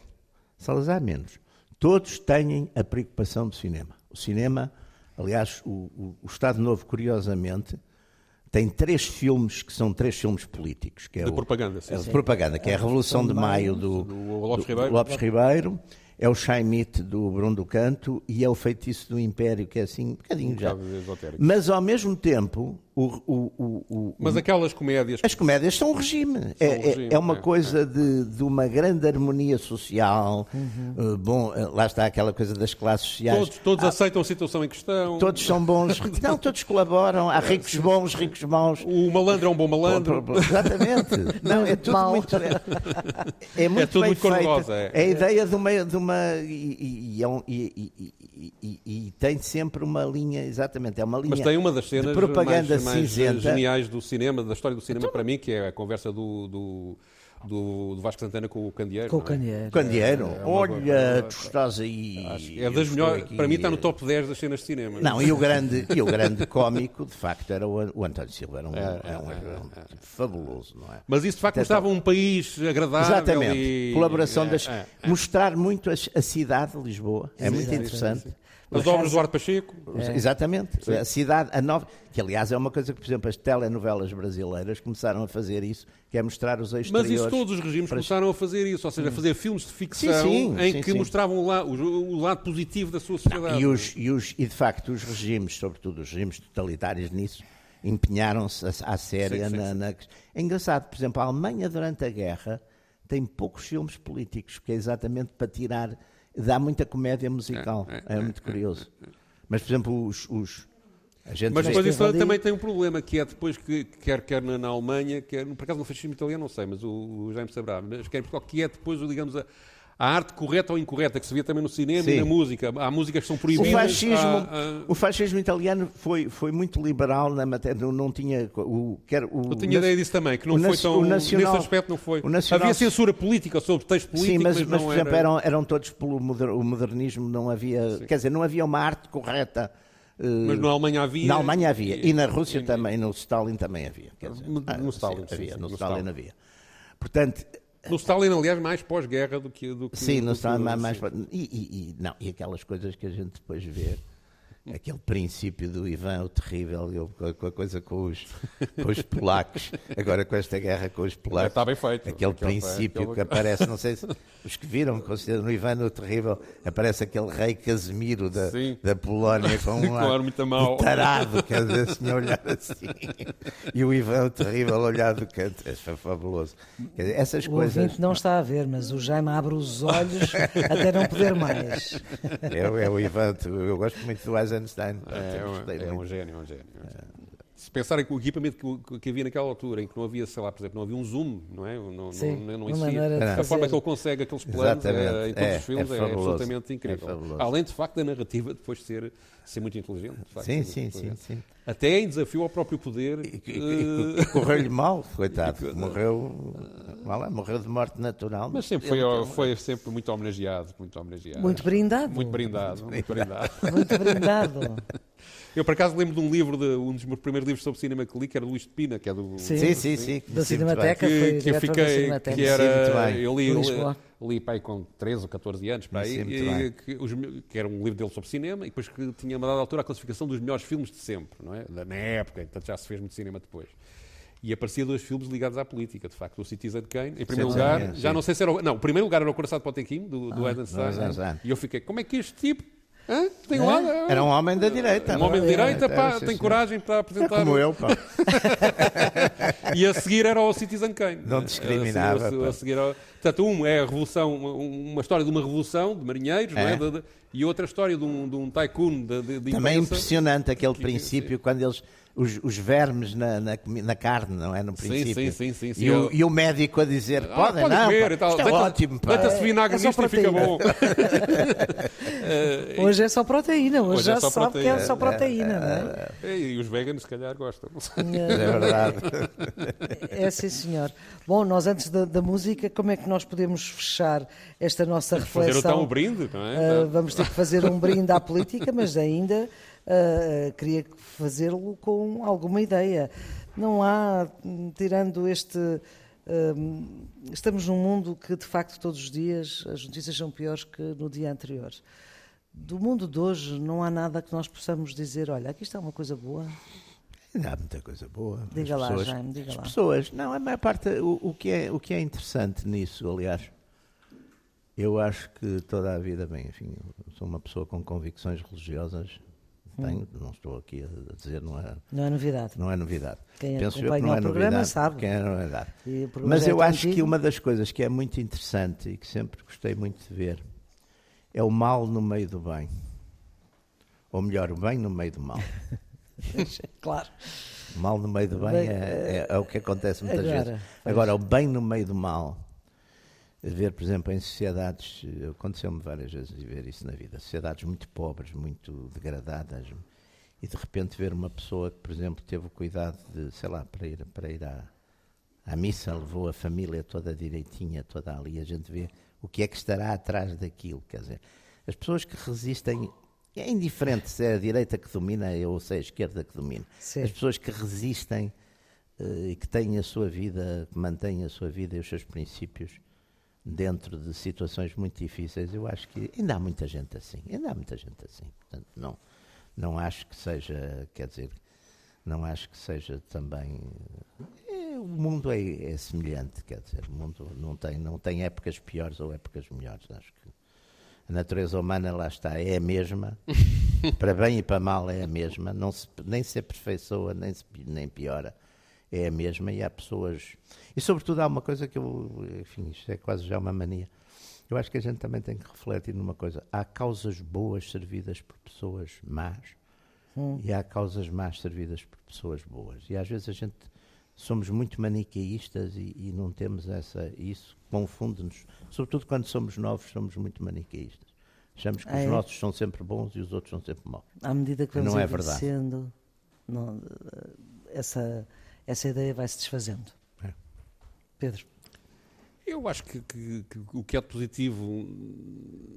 Salazar menos. Todos têm a preocupação do cinema. O cinema, aliás, o, o, o Estado Novo, curiosamente, tem três filmes que são três filmes políticos. Que é de o, propaganda, sim. É de propaganda, que é a Revolução de Maio do, do, Lopes, Ribeiro. Do Lopes Ribeiro é o Chaimite do Bruno do Canto e é o Feitiço do Império, que é assim, um bocadinho um já. Mas ao mesmo tempo. O, o, o, Mas aquelas comédias. As comédias são um regime. É, um regime é, é, uma é, coisa é. De, de uma grande harmonia social. Uhum. Uh, bom, uh, lá está aquela coisa das classes sociais. Todos, todos ah, aceitam a situação em questão. Todos são bons. Não, todos colaboram. Há ricos bons, ricos maus. O malandro é um bom malandro. Exatamente. Não, é tudo muito. É, muito, é tudo muito feito. É. é a ideia de uma. De uma e, e, e, e, e, tem sempre uma linha, exatamente, é uma linha Mas tem uma das cenas de propaganda mais, mais cinzenta. geniais do cinema, da história do cinema então, para mim, que é a conversa do, do do, do, Vasco Santana com o Candeeiro. Com o Candeeiro. É? Candeeiro. É, é Olha, tu estás aí. é das melhores. Para mim está no top 10 das cenas de cinema. Não, e o grande, e o grande cómico, de facto, era o, o António Silva. Era um, é, era um, era um tipo fabuloso, não é? Mas isso, de facto, mostrava um país agradável. Exatamente. E... Colaboração das. Mostrar muito a, a, cidade de Lisboa. É muito interessante. As obras do Arte Pacheco. É. Exatamente. Sim. A cidade, a nova. Que aliás é uma coisa que, por exemplo, as telenovelas brasileiras começaram a fazer isso, que é mostrar os exteriores. Mas isso todos os regimes para... começaram a fazer isso, ou seja, a fazer filmes de ficção sim, sim, em que mostravam o lado, o lado, positivo da sua sociedade. Não, e, os, e, os, e de facto os regimes, sobretudo os regimes totalitários nisso, empenharam-se à séria na, na. É engraçado, por exemplo, a Alemanha durante a guerra tem poucos filmes políticos, que é exatamente para tirar dá muita comédia musical. É, é, é muito curioso. Mas, por exemplo, os, os, Mas depois isso ali... também tem um problema, que é depois que, quer, quer na, na Alemanha, quer, por acaso no fascismo italiano, não sei, mas o, o Jaime saberá, mas quer que é depois, digamos, a, a arte correta ou incorreta, que se vê também no cinema Sim. e na música. Há músicas que são proibidas. O fascismo, há, há... O fascismo italiano foi, foi muito liberal na matéria, não, não tinha... O, quer, o, Eu tinha ideia disso também, que não foi tão... Nacional, nesse aspecto não foi. Nacional, Havia censura política sobre texto político, Sim, mas, mas, mas por exemplo, era... eram, eram todos pelo modernismo, não havia... Sim. Quer dizer, não havia uma arte correta... Eh, mas na Alemanha havia. Na Alemanha havia. E, e na Rússia e, também, no Stalin também havia. Dizer, no, ah, no Stalin, sim, havia, sim, no, no Stalin, Stalin havia. Portanto, no Stalin, aliás, mais pós-guerra do que, do que. Sim, no Stalin, mais. mais e, e, e, não, e aquelas coisas que a gente depois vê aquele princípio do Ivan o Terrível, com a coisa com os, com os polacos, agora com esta guerra com os polacos. Está bem feito. Aquele princípio aquele... que aparece, não sei se os que viram, consideram no Ivan o Terrível, aparece aquele rei Casimiro da, da Polónia com um claro, muito mal. tarado, quer dizer, assim, olhar assim. E o Ivan o Terrível olhar do canto. É fabuloso. Quer dizer, essas o coisas. ouvinte não está a ver, mas o Jaime abre os olhos até não poder mais. É, é o Ivan, eu gosto muito do Eisenstein Einstein. É, é, é um gênio, é um gênio. Se pensarem que o equipamento que, que, havia naquela altura, em que não havia, sei lá, por exemplo, não havia um zoom, não é? Não, Sim, não, não existia. A forma que ele consegue aqueles planos é, em todos é, os filmes é, é absolutamente incrível. Além de facto da narrativa depois ser, ser muito inteligente. Facto, sim, sim, sim, sim, Até em desafio ao próprio poder. E, e, e, e correu-lhe mal, coitado. morreu, mal, morreu de morte natural. Mas sempre foi, foi sempre muito homenageado, muito homenageado. Muito brindado. Muito brindado. Muito brindado. Muito brindado. Eu, por acaso, lembro de um livro, de, um dos meus primeiros livros sobre cinema que li, que era do Luís de Pina, que é do... Sim, sim, sim. sim da Cinemateca, que, que eu fiquei, que era... Eu li, li, li com 13 ou 14 anos, para aí, e, que, os, que, era um livro dele sobre cinema, e depois que tinha, a dada altura, a classificação dos melhores filmes de sempre, não é? Na época, portanto já se fez muito cinema depois. E aparecia dois filmes ligados à política, de facto, o Citizen Kane. Em primeiro sim, lugar, sim, já não sei se era. O, não, o primeiro lugar era o Coração de Potemkin, do, do ah, Adam Sandler. E eu fiquei, como é que este tipo tem lá, Era um homem da direita. Um homem da direita, pá, tem coragem para apresentar. É como eu, pá. e a seguir era o Citizen Kane. Não discriminava. A, a, a seguir era... Portanto, um é a revolução, uma história de uma revolução de marinheiros, é. não é? De, de, e outra história de um, de um tycoon de, de, de Também é impressionante aquele que, princípio, sim. quando eles os, os vermes na, na, na, carne, não é? No princípio. Sim, sim, sim. sim, e, o, e, o, médico a dizer: ah, podem, pode não, comer, pá, isto é ótimo. Deita-se vinagre é, nisto e fica bom. hoje é só proteína, hoje, hoje já é sabe proteína. que é só proteína, é, não é? é? E os veganos, se calhar, gostam. É verdade. É sim, senhor. Bom, nós antes da, da, música, como é que nós podemos fechar esta nossa reflexão? Fazer então um brinde, não é? Uh, vamos que fazer um brinde à política, mas ainda uh, queria fazê-lo com alguma ideia. Não há, tirando este. Uh, estamos num mundo que, de facto, todos os dias as notícias são piores que no dia anterior. Do mundo de hoje, não há nada que nós possamos dizer: olha, aqui está uma coisa boa. Há muita coisa boa. Diga as lá, pessoas, Jaime, diga as lá. pessoas, não, a maior parte, o, o, que é, o que é interessante nisso, aliás, eu acho que toda a vida, bem, enfim, sou uma pessoa com convicções religiosas, tenho, não estou aqui a dizer, não é, não é novidade. Não é novidade. Quem Penso eu que não é novidade. Sabe. Quem é novidade. Mas é eu acho antigo. que uma das coisas que é muito interessante e que sempre gostei muito de ver é o mal no meio do bem. Ou melhor, o bem no meio do mal. claro. O mal no meio do bem, bem é, é, é, o que acontece muitas agora, vezes. Agora, o bem no meio do mal ver, por exemplo, em sociedades, aconteceu-me várias vezes ver isso na vida, sociedades muito pobres, muito degradadas, e de repente ver uma pessoa que, por exemplo, teve o cuidado de, sei lá, para ir, para ir à, à missa, levou a família toda direitinha, toda ali, a gente vê o que é que estará atrás daquilo, quer dizer, as pessoas que resistem, é indiferente se é a direita que domina ou se é a esquerda que domina, Sim. as pessoas que resistem uh, e que têm a sua vida, que mantêm a sua vida e os seus princípios, dentro de situações muito difíceis, eu acho que ainda há muita gente assim, ainda há muita gente assim. Portanto, não, não acho que seja, quer dizer, não acho que seja também. É, o mundo é, é, semelhante, quer dizer, o mundo não tem, não tem épocas piores ou épocas melhores. Acho que a natureza humana lá está, é a mesma, para bem e para mal é a mesma, não se, nem se aperfeiçoa, nem, se, nem piora é a mesma e há pessoas. E, sobretudo, há uma coisa que eu. Enfim, isto é quase já uma mania. Eu acho que a gente também tem que refletir numa coisa. Há causas boas servidas por pessoas más hum. e há causas más servidas por pessoas boas. E às vezes a gente somos muito maniqueístas e, e não temos essa. Isso confunde-nos. Sobretudo quando somos novos, somos muito maniqueístas. Achamos que ah, os é? nossos são sempre bons e os outros são sempre maus. À medida que vamos não é verdade. Não, essa, essa ideia vai se desfazendo. É. Pedro. Eu acho que, que, que, o que é positivo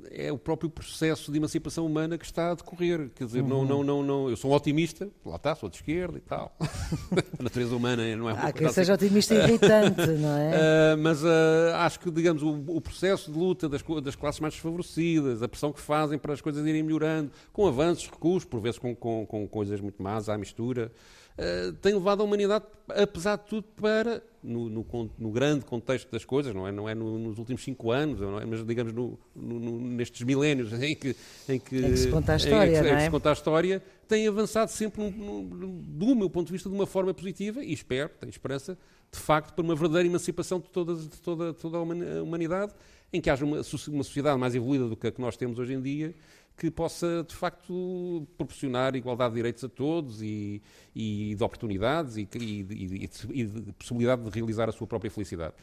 é o próprio processo de emancipação humana que está a decorrer. Quer dizer, uhum. não, não, não, não, eu sou um otimista, lá está, sou de esquerda e tal. a natureza humana não é uma Há quem seja assim. otimista irritante, não é? Uh, mas uh, acho que, digamos, o, o, processo de luta das, das classes mais desfavorecidas, a pressão que fazem para as coisas irem melhorando, com avanços, recursos, por vezes com, com, com coisas muito más à mistura. Uh, tem levado a humanidade, apesar de tudo, para, no, no, no grande contexto das coisas, não é, não é no, nos últimos cinco anos, é, mas digamos nestes milénios em que, em que, em que se conta a história, em, que, é? se conta a história, tem avançado sempre, do meu ponto de vista, de uma forma positiva e espero, tenho esperança, de facto, para uma verdadeira emancipação de toda, de toda, toda a humanidade, em que haja uma, uma sociedade mais evoluída do que a que nós temos hoje em dia que possa, de facto, proporcionar igualdade de direitos a todos e, e de oportunidades e, e, e, de possibilidade de realizar a sua própria felicidade.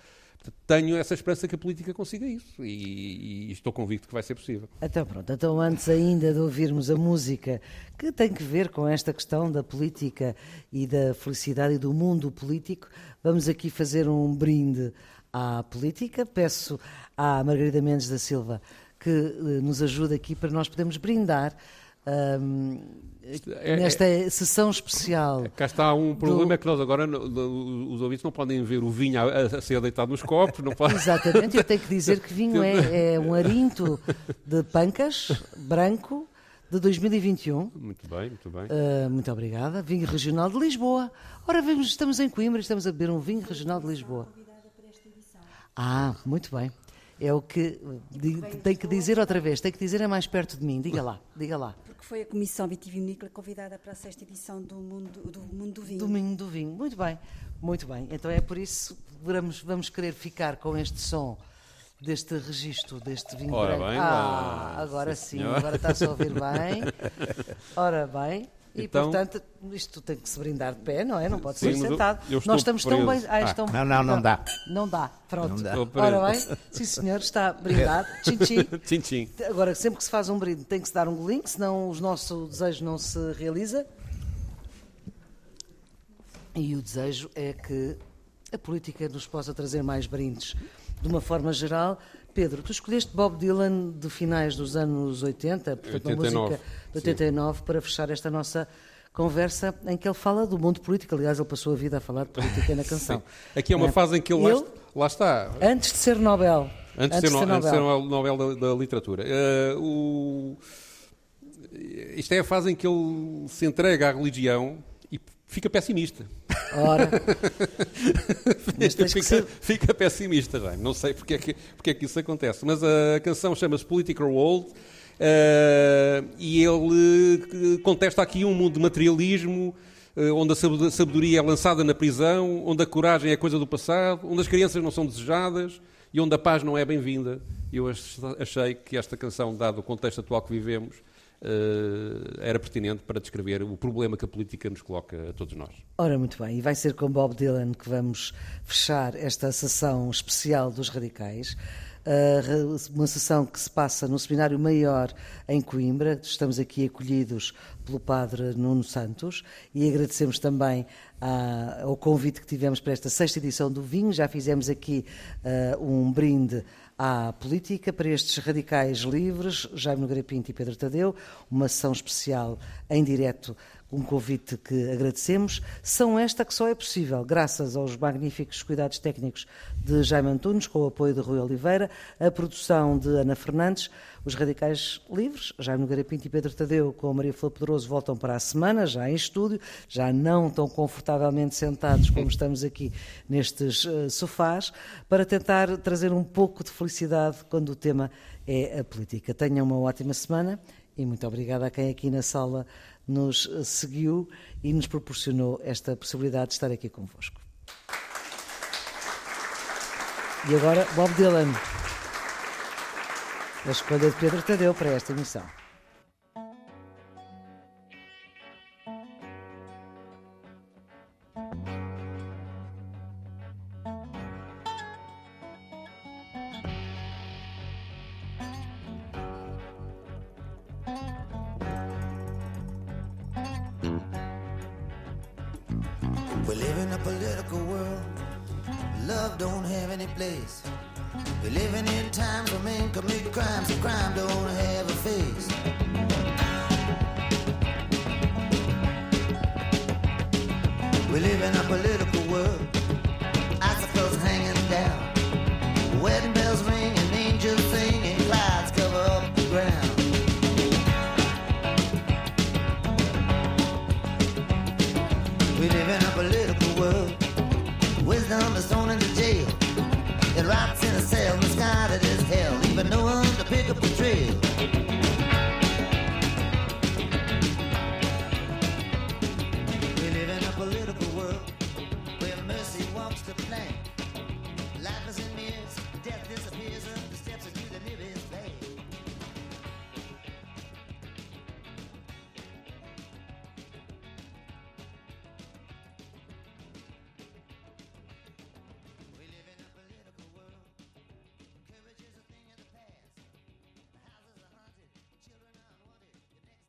tenho essa esperança que a política consiga isso e, estou convicto que vai ser possível. Então pronto, então antes ainda de ouvirmos a música que tem que ver com esta questão da política e da felicidade e do mundo político, vamos aqui fazer um brinde à política. Peço à Margarida Mendes da Silva que eh, nos ajuda aqui para nós podermos brindar um, é, nesta é, sessão especial. Cá está um problema do... é que nós agora, os ouvintes não podem ver o vinho a, a ser deitado nos copos. Não pode... Exatamente, eu tenho que dizer que vinho é, é um arinto de pancas, branco, de 2021. Muito bem, muito bem. Uh, muito obrigada. Vinho regional de Lisboa. Ora, vemos, estamos em Coimbra e estamos a beber um vinho regional de Lisboa. Ah, muito bem. É o que tem que dizer outra vez, tem que dizer é mais perto de mim. Diga lá, diga lá. Porque foi a Comissão Vitivinícola convidada para a sexta edição do Mundo do, mundo do Vinho. Do Mundo do Vinho, muito bem, muito bem. Então é por isso que vamos, vamos querer ficar com este som deste registro, deste vinho Ora branco. Bem, ah, agora sim, sim agora está-se a ouvir bem. Ora bem, e, então, portanto, isto tem que se brindar de pé, não é? Não pode sim, ser sentado. Nós estamos preso. tão bem. Ah, estão... Não, não, não dá. Não dá, pronto. Não dá. Ora bem, sim senhor, está brindado. Tchim, tchim. tchim, tchim. Agora, sempre que se faz um brinde, tem que se dar um golinho, senão o nosso desejo não se realiza. E o desejo é que a política nos possa trazer mais brindes. De uma forma geral, Pedro, tu escolheste Bob Dylan de finais dos anos 80, portanto, 89, uma música de 89, sim. para fechar esta nossa conversa em que ele fala do mundo político. Aliás, ele passou a vida a falar de política na canção. Aqui é uma é. fase em que ele, ele, lá está. Antes de ser Nobel. Antes, de ser, Nobel. Antes de ser Nobel da, da literatura. Uh, o... Isto é a fase em que ele se entrega à religião fica pessimista. Ora, fica, fica, pessimista, já. não sei porque é, que, porque é que isso acontece. Mas a canção chama-se Political World uh, e ele contesta aqui um mundo de materialismo, uh, onde a sabedoria é lançada na prisão, onde a coragem é coisa do passado, onde as crianças não são desejadas e onde a paz não é bem-vinda. Eu achei que esta canção, dado o contexto atual que vivemos, era pertinente para descrever o problema que a política nos coloca a todos nós. Ora, muito bem, e vai ser com Bob Dylan que vamos fechar esta sessão especial dos radicais. Uh, uma sessão que se passa no Seminário Maior em Coimbra. Estamos aqui acolhidos pelo Padre Nuno Santos e agradecemos também ao convite que tivemos para esta sexta edição do Vinho. Já fizemos aqui uh, um brinde à política para estes radicais livres, Jaime Nogueira Pinto e Pedro Tadeu, uma sessão especial em direto, um convite que agradecemos. São esta que só é possível graças aos magníficos cuidados técnicos de Jaime Antunes, com o apoio de Rui Oliveira, a produção de Ana Fernandes, os radicais livres, Jaime Nogueira Pinto e Pedro Tadeu, com a Maria Flor Pedroso, voltam para a semana, já em estúdio, já não tão confortavelmente sentados como estamos aqui nestes uh, sofás, para tentar trazer um pouco de felicidade quando o tema é a política. Tenham uma ótima semana e muito obrigada a quem aqui na sala nos eh, seguiu e nos proporcionou esta possibilidade de estar aqui convosco. E agora, Bob Dylan a escolha de Pedro Tadeu para esta emissão. We live in a political world. Love don't have any place. We're living in times where men commit crimes and crime don't have a face. We live in a political